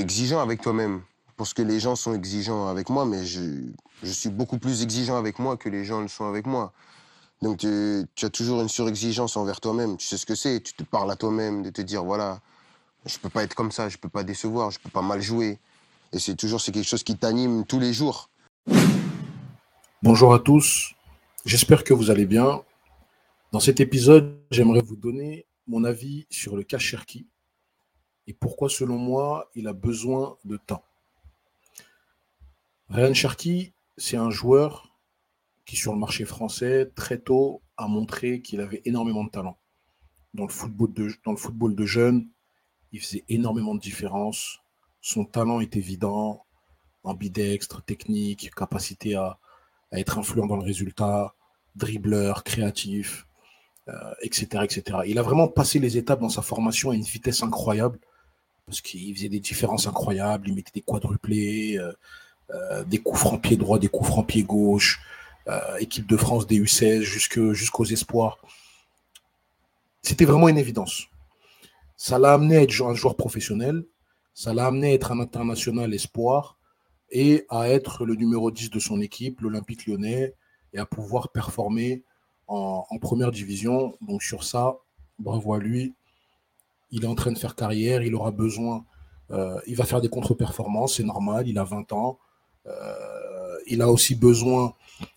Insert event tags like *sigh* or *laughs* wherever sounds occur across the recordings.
exigeant avec toi-même. Parce que les gens sont exigeants avec moi, mais je, je suis beaucoup plus exigeant avec moi que les gens le sont avec moi. Donc tu, tu as toujours une surexigence envers toi-même. Tu sais ce que c'est. Tu te parles à toi-même de te dire voilà, je peux pas être comme ça, je peux pas décevoir, je peux pas mal jouer. Et c'est toujours c'est quelque chose qui t'anime tous les jours. Bonjour à tous. J'espère que vous allez bien. Dans cet épisode, j'aimerais vous donner mon avis sur le cas Cherki et pourquoi, selon moi, il a besoin de temps? Ryan Cherki, c'est un joueur qui, sur le marché français, très tôt, a montré qu'il avait énormément de talent. Dans le football de, dans jeunes, il faisait énormément de différence. Son talent est évident, ambidextre, technique, capacité à, être influent dans le résultat, dribbleur, créatif, etc., euh, etc. Il a vraiment passé les étapes dans sa formation à une vitesse incroyable parce qu'il faisait des différences incroyables, il mettait des quadruplés, euh, euh, des coups francs pied droit, des coups francs pied gauche, euh, équipe de France des U16 jusqu'aux espoirs. C'était vraiment une évidence. Ça l'a amené à être un joueur professionnel, ça l'a amené à être un international espoir et à être le numéro 10 de son équipe, l'Olympique lyonnais, et à pouvoir performer en, première division. Donc sur ça, bravo à lui il est en train de faire carrière, il aura besoin, euh, il va faire des contre-performances, c'est normal, il a 20 ans. Euh, il a aussi besoin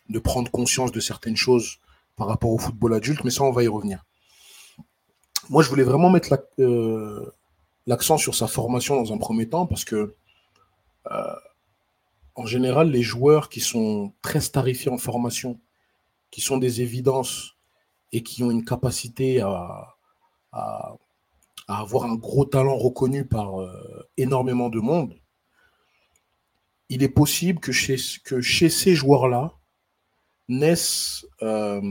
de prendre conscience de certaines choses par rapport au football adulte, mais ça, on va y revenir. Moi, je voulais vraiment mettre euh, l'accent sur sa formation dans un premier temps, parce que, en général, les joueurs qui sont très starifiés en formation, qui sont des évidences et qui ont une capacité à, à avoir un gros talent reconnu par euh, énormément de monde, il est possible que chez, que chez ces joueurs-là naisse, euh,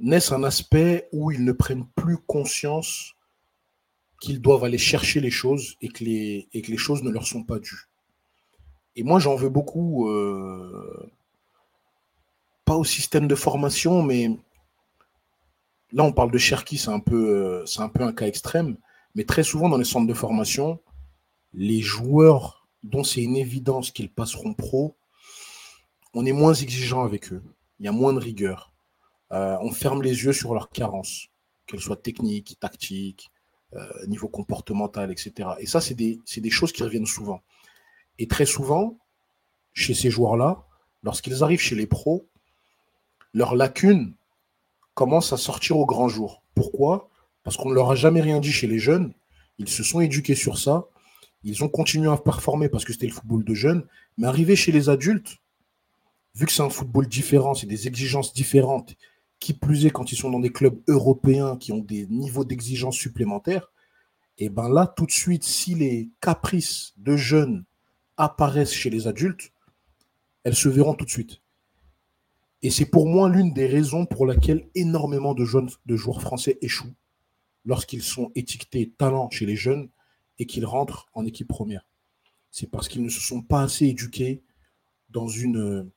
naisse un aspect où ils ne prennent plus conscience qu'ils doivent aller chercher les choses et que les, et que les choses ne leur sont pas dues. Et moi, j'en veux beaucoup, euh, pas au système de formation, mais là, on parle de Cherki, c'est un, peu, euh, c'est un peu un cas extrême, mais très souvent dans les centres de formation, les joueurs dont c'est une évidence qu'ils passeront pro, on est moins exigeant avec eux. Il y a moins de rigueur. Euh, on ferme les yeux sur leurs carences, qu'elles soient techniques, tactiques, euh, niveau comportemental, etc. Et ça, c'est des, des choses qui reviennent souvent. Et très souvent, chez ces joueurs-là, lorsqu'ils arrivent chez les pros, leurs lacunes commencent à sortir au grand jour. Pourquoi? Parce qu'on ne leur a jamais rien dit chez les jeunes. Ils se sont éduqués sur ça. Ils ont continué à performer parce que c'était le football de jeunes. Mais arrivé chez les adultes, vu que c'est un football différent, c'est des exigences différentes, qui plus est quand ils sont dans des clubs européens qui ont des niveaux d'exigence supplémentaires, et ben là, tout de suite, si les caprices de jeunes apparaissent chez les adultes, elles se verront tout de suite. Et c'est pour moi l'une des raisons pour laquelle énormément de, jeunes, de joueurs français échouent lorsqu'ils sont étiquetés talent chez les jeunes et qu'ils rentrent en équipe première. C'est parce qu'ils ne se sont pas assez éduqués dans, une,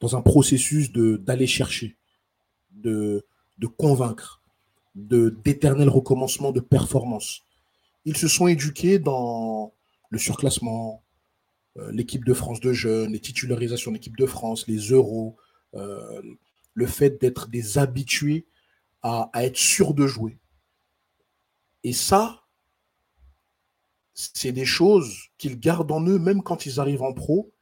dans un processus d'aller chercher, de, de convaincre, d'éternel recommencement de performance. Ils se sont éduqués dans le surclassement, euh, l'équipe de France de jeunes, les titularisations d'équipe de France, les euros, euh, le fait d'être des habitués à, être sûrs de jouer. Et ça, c'est des choses qu'ils gardent en eux même quand ils arrivent en pro.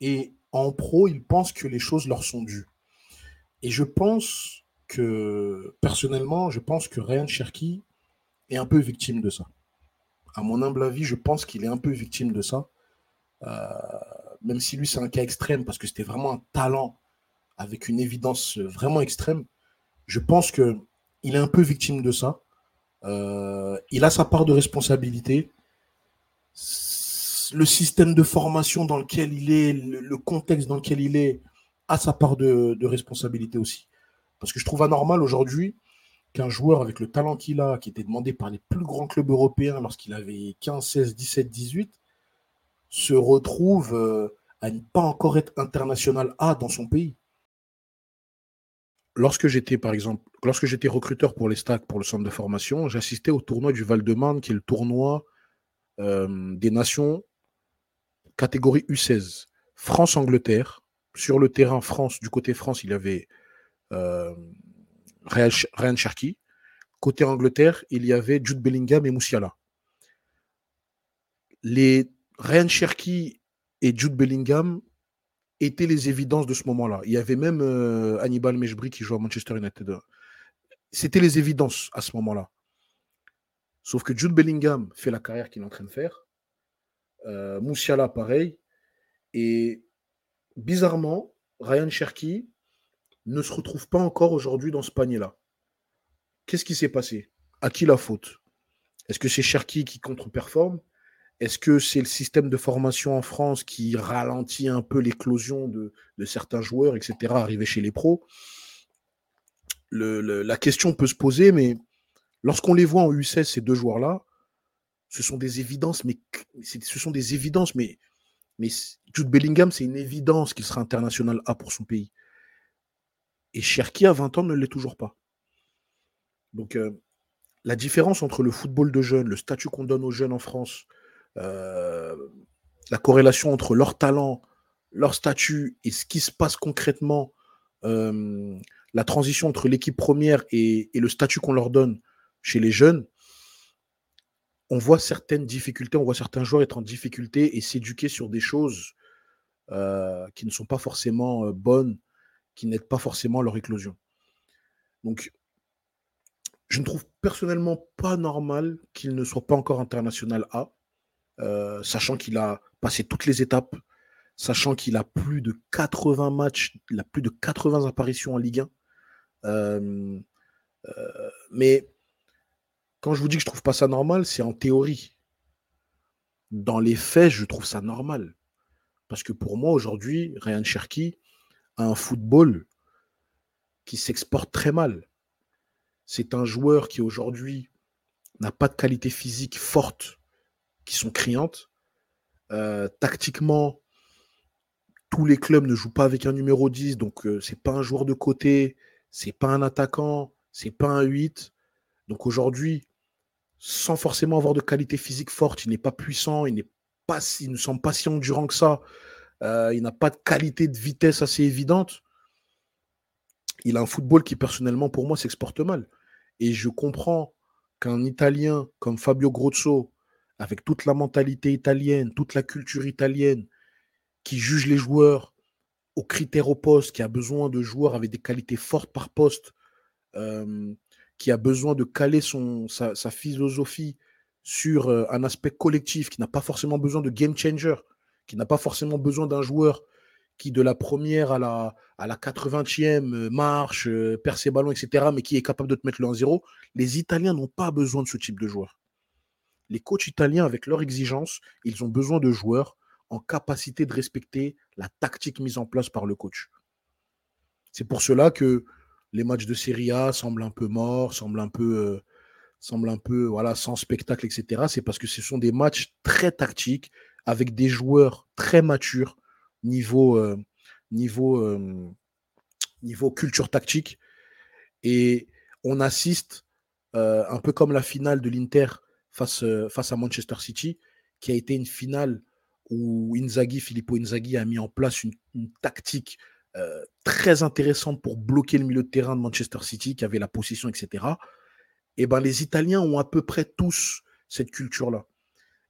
Et en pro, ils pensent que les choses leur sont dues. Et je pense que, personnellement, je pense que Ryan Cherky est un peu victime de ça. À mon humble avis, je pense qu'il est un peu victime de ça. Euh, même si lui, c'est un cas extrême parce que c'était vraiment un talent avec une évidence vraiment extrême. Je pense que il est un peu victime de ça. Euh, il a sa part de responsabilité. Le système de formation dans lequel il est, le, contexte dans lequel il est, a sa part de, responsabilité aussi. Parce que je trouve anormal aujourd'hui qu'un joueur avec le talent qu'il a, qui était demandé par les plus grands clubs européens lorsqu'il avait 15, 16, 17, 18, se retrouve euh, à ne pas encore être international A dans son pays lorsque j'étais, par exemple, lorsque j'étais recruteur pour les stacks, pour le centre de formation, j'assistais au tournoi du Val-de-Marne, qui est le tournoi euh, des nations catégorie U16. France-Angleterre. Sur le terrain France, du côté France, il y avait euh, Ryan Cherky. Côté Angleterre, il y avait Jude Bellingham et Moussiala. Les Ryan Cherky et Jude Bellingham étaient les évidences de ce moment-là. Il y avait même euh, Hannibal Mejbri qui joue à Manchester United. C'était les évidences à ce moment-là. Sauf que Jude Bellingham fait la carrière qu'il est en train de faire. Euh, Moussiala, pareil. Et bizarrement, Ryan Cherky ne se retrouve pas encore aujourd'hui dans ce panier-là. Qu'est-ce qui s'est passé? À qui la faute? Est-ce que c'est Cherky qui contre-performe? Est-ce que c'est le système de formation en France qui ralentit un peu l'éclosion de, certains joueurs, etc., arrivés chez les pros? La question peut se poser, mais lorsqu'on les voit en U16, ces deux joueurs-là, ce sont des évidences, mais ce sont des évidences, mais mais Jude Bellingham, c'est une évidence qu'il sera international A pour son pays. Et Cherki, à 20 ans, ne l'est toujours pas. Donc, euh, la différence entre le football de jeunes, le statut qu'on donne aux jeunes en France, euh, la corrélation entre leur talent, leur statut et ce qui se passe concrètement, euh, la transition entre l'équipe première et, le statut qu'on leur donne chez les jeunes, on voit certaines difficultés, on voit certains joueurs être en difficulté et s'éduquer sur des choses euh, qui ne sont pas forcément bonnes, qui n'aident pas forcément leur éclosion. Donc, je ne trouve personnellement pas normal qu'il ne soit pas encore international A, euh, sachant qu'il a passé toutes les étapes, sachant qu'il a plus de 80 matchs, il a plus de 80 apparitions en Ligue 1. mais quand je vous dis que je trouve pas ça normal, c'est en théorie. Dans les faits, je trouve ça normal. Parce que pour moi, aujourd'hui, Ryan Cherky a un football qui s'exporte très mal. C'est un joueur qui aujourd'hui n'a pas de qualité physique forte qui sont criantes. Euh, tactiquement, tous les clubs ne jouent pas avec un numéro 10, donc euh, c'est pas un joueur de côté, c'est pas un attaquant, c'est pas un 8. Donc aujourd'hui, sans forcément avoir de qualité physique forte. Il n'est pas puissant, il, n'est pas, il ne semble pas si endurant que ça. Euh, il n'a pas de qualité de vitesse assez évidente. Il a un football qui, personnellement, pour moi, s'exporte mal. Et je comprends qu'un Italien comme Fabio Grosso, avec toute la mentalité italienne, toute la culture italienne, qui juge les joueurs aux critères au poste, qui a besoin de joueurs avec des qualités fortes par poste, euh, qui a besoin de caler sa, philosophie sur euh, un aspect collectif, qui n'a pas forcément besoin de game changer, qui n'a pas forcément besoin d'un joueur qui, de la première à la, à la 80e, euh, marche, perd ses ballons, etc., mais qui est capable de te mettre le 1-0. Les Italiens n'ont pas besoin de ce type de joueur. Les coachs italiens, avec leur exigence, ils ont besoin de joueurs en capacité de respecter la tactique mise en place par le coach. C'est pour cela que les matchs de Serie A semblent un peu morts, semblent un peu, euh, semblent un peu voilà, sans spectacle, etc. C'est parce que ce sont des matchs très tactiques, avec des joueurs très matures, niveau, euh, niveau, euh, niveau culture tactique. Et on assiste, un peu comme la finale de l'Inter face, face à Manchester City, qui a été une finale où Inzaghi, Filippo Inzaghi a mis en place une, tactique euh, très intéressante pour bloquer le milieu de terrain de Manchester City, qui avait la position, etc. Et eh ben, les Italiens ont à peu près tous cette culture-là.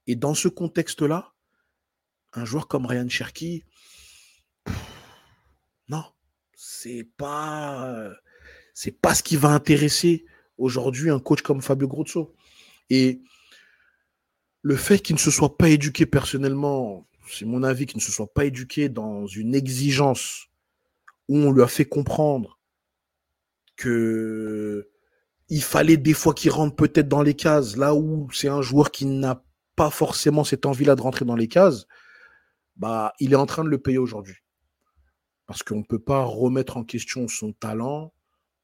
Et dans ce contexte-là, un joueur comme Ryan Cherky, non, c'est pas, c'est pas ce qui va intéresser aujourd'hui un coach comme Fabio Grosso. Et le fait qu'il ne se soit pas éduqué personnellement, c'est mon avis, qu'il ne se soit pas éduqué dans une exigence où on lui a fait comprendre que il fallait des fois qu'il rentre peut-être dans les cases, là où c'est un joueur qui n'a pas forcément cette envie-là de rentrer dans les cases, bah, il est en train de le payer aujourd'hui. Parce qu'on ne peut pas remettre en question son talent,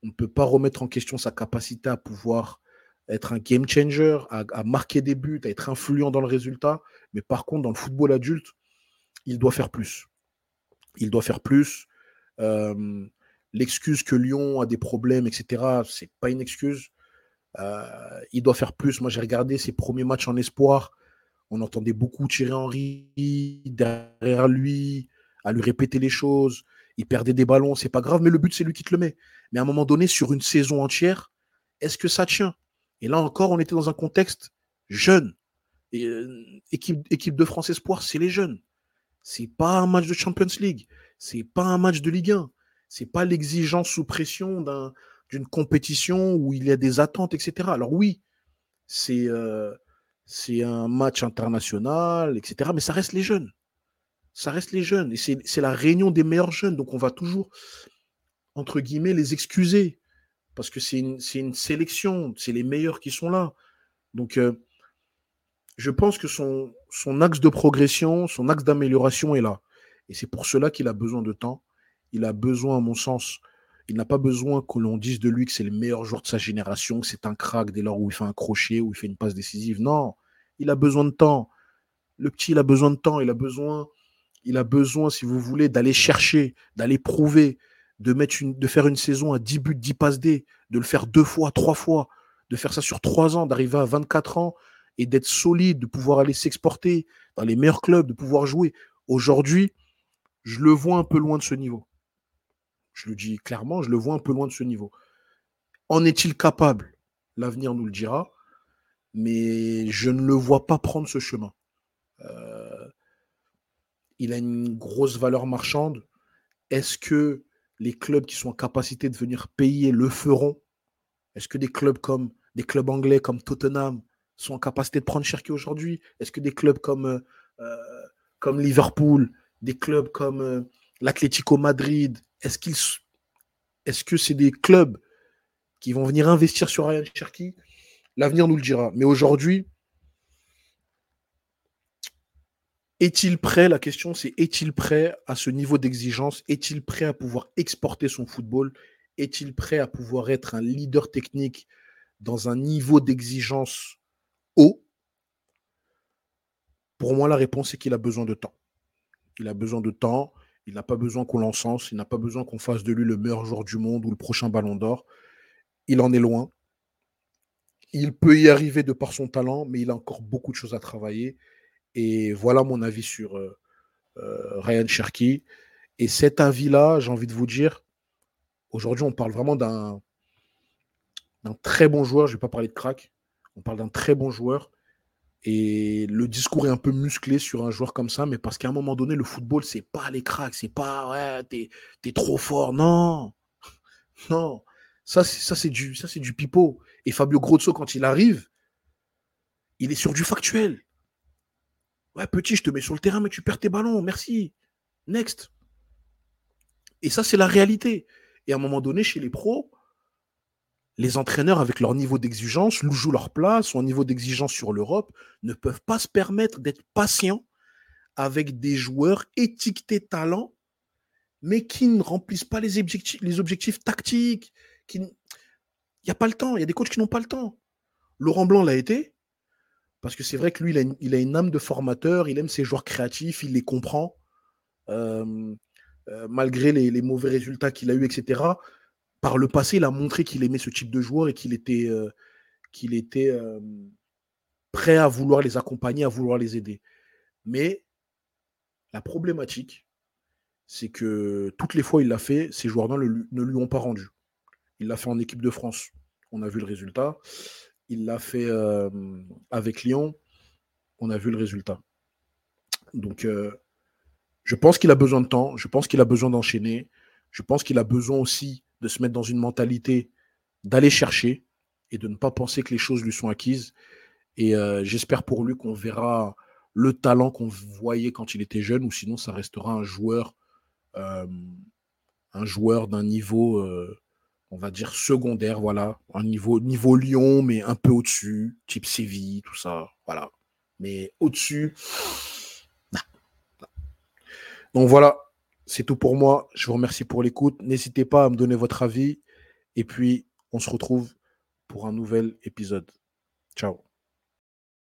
on ne peut pas remettre en question sa capacité à pouvoir être un game changer, à, marquer des buts, à être influent dans le résultat. Mais par contre, dans le football adulte, il doit faire plus. Il doit faire plus. Euh, l'excuse que Lyon a des problèmes, etc., c'est pas une excuse. Euh, il doit faire plus. Moi, j'ai regardé ses premiers matchs en espoir On entendait beaucoup Thierry Henry derrière lui, à lui répéter les choses. Il perdait des ballons, c'est pas grave, mais le but, c'est lui qui te le met. Mais à un moment donné, sur une saison entière, est-ce que ça tient? Et là encore, on était dans un contexte jeune. Euh, équipe, équipe de France Espoir, c'est les jeunes. C'est pas un match de Champions League. C'est pas un match de Ligue 1. C'est pas l'exigence sous pression d'une compétition où il y a des attentes, etc. Alors oui, euh, c'est un match international, etc. Mais ça reste les jeunes. Ça reste les jeunes. Et c'est la réunion des meilleurs jeunes. Donc on va toujours, entre guillemets, les excuser. Parce que c'est une, sélection. C'est les meilleurs qui sont là. Donc euh, je pense que son, son axe de progression, son axe d'amélioration est là. Et c'est pour cela qu'il a besoin de temps. Il a besoin, à mon sens, il n'a pas besoin que l'on dise de lui que c'est le meilleur joueur de sa génération, que c'est un crack dès lors où il fait un crochet, où il fait une passe décisive. Non, il a besoin de temps. Le petit, il a besoin de temps. Il a besoin, il a besoin, si vous voulez, d'aller chercher, d'aller prouver, de, faire une saison à 10 buts, 10 passes D, de le faire deux fois, trois fois, de faire ça sur trois ans, d'arriver à 24 ans et d'être solide, de pouvoir aller s'exporter dans les meilleurs clubs, de pouvoir jouer. Aujourd'hui, je le vois un peu loin de ce niveau. Je le dis clairement, je le vois un peu loin de ce niveau. En est-il capable? L'avenir nous le dira, mais je ne le vois pas prendre ce chemin. Euh, il a une grosse valeur marchande. Est-ce que les clubs qui sont en capacité de venir payer le feront? Est-ce que des clubs comme des clubs anglais comme Tottenham, sont en capacité de prendre Cherki aujourd'hui? Est-ce que des clubs comme, euh, euh, comme Liverpool, des clubs comme euh, l'Atlético Madrid, est-ce est-ce que c'est des clubs qui vont venir investir sur Ryan Cherki? L'avenir nous le dira. Mais aujourd'hui, est-il prêt La question, c'est est-il prêt à ce niveau d'exigence? Est-il prêt à pouvoir exporter son football? Est-il prêt à pouvoir être un leader technique dans un niveau d'exigence haut? Pour moi, la réponse est qu'il a besoin de temps. Il a besoin de temps. Il n'a pas besoin qu'on l'encense. Il n'a pas besoin qu'on fasse de lui le meilleur joueur du monde ou le prochain ballon d'or. Il en est loin. Il peut y arriver de par son talent, mais il a encore beaucoup de choses à travailler. Et voilà mon avis sur euh, euh, Ryan Cherky. Et cet avis-là, j'ai envie de vous dire, aujourd'hui, on parle vraiment d'un très bon joueur. Je ne vais pas parler de crack. On parle d'un très bon joueur. Et le discours est un peu musclé sur un joueur comme ça, mais parce qu'à un moment donné, le football, c'est pas les cracks, c'est pas ouais, t'es, es trop fort. Non, *laughs* non. Ça, c'est, ça, c'est du, ça, c'est du pipeau. Et Fabio Grosso, quand il arrive, il est sur du factuel. Ouais, petit, je te mets sur le terrain, mais tu perds tes ballons. Merci. Next. Et ça, c'est la réalité. Et à un moment donné, chez les pros, les entraîneurs, avec leur niveau d'exigence, jouent leur place, ou niveau d'exigence sur l'Europe, ne peuvent pas se permettre d'être patients avec des joueurs étiquetés talents, mais qui ne remplissent pas les objectifs, tactiques. Il n'y a pas le temps, il y a des coachs qui n'ont pas le temps. Laurent Blanc l'a été, parce que c'est vrai que lui, il a, une, âme de formateur, il aime ses joueurs créatifs, il les comprend, euh, malgré les, mauvais résultats qu'il a eus, etc par le passé, il a montré qu'il aimait ce type de joueur et qu'il était, euh, qu'il prêt à vouloir les accompagner, à vouloir les aider. Mais la problématique, c'est que toutes les fois il l'a fait, ces joueurs-là ne, lui ont pas rendu. Il l'a fait en équipe de France, on a vu le résultat. Il l'a fait euh, avec Lyon, on a vu le résultat. Donc, je pense qu'il a besoin de temps, je pense qu'il a besoin d'enchaîner, je pense qu'il a besoin aussi de se mettre dans une mentalité d'aller chercher et de ne pas penser que les choses lui sont acquises. Et euh, j'espère pour lui qu'on verra le talent qu'on voyait quand il était jeune, ou sinon ça restera un joueur, euh, un joueur d'un niveau, euh, on va dire secondaire, voilà, un niveau niveau Lyon, mais un peu au-dessus, type Séville, tout ça, voilà. Mais au-dessus, donc voilà, c'est tout pour moi. Je vous remercie pour l'écoute. N'hésitez pas à me donner votre avis. Et puis, on se retrouve pour un nouvel épisode. Ciao.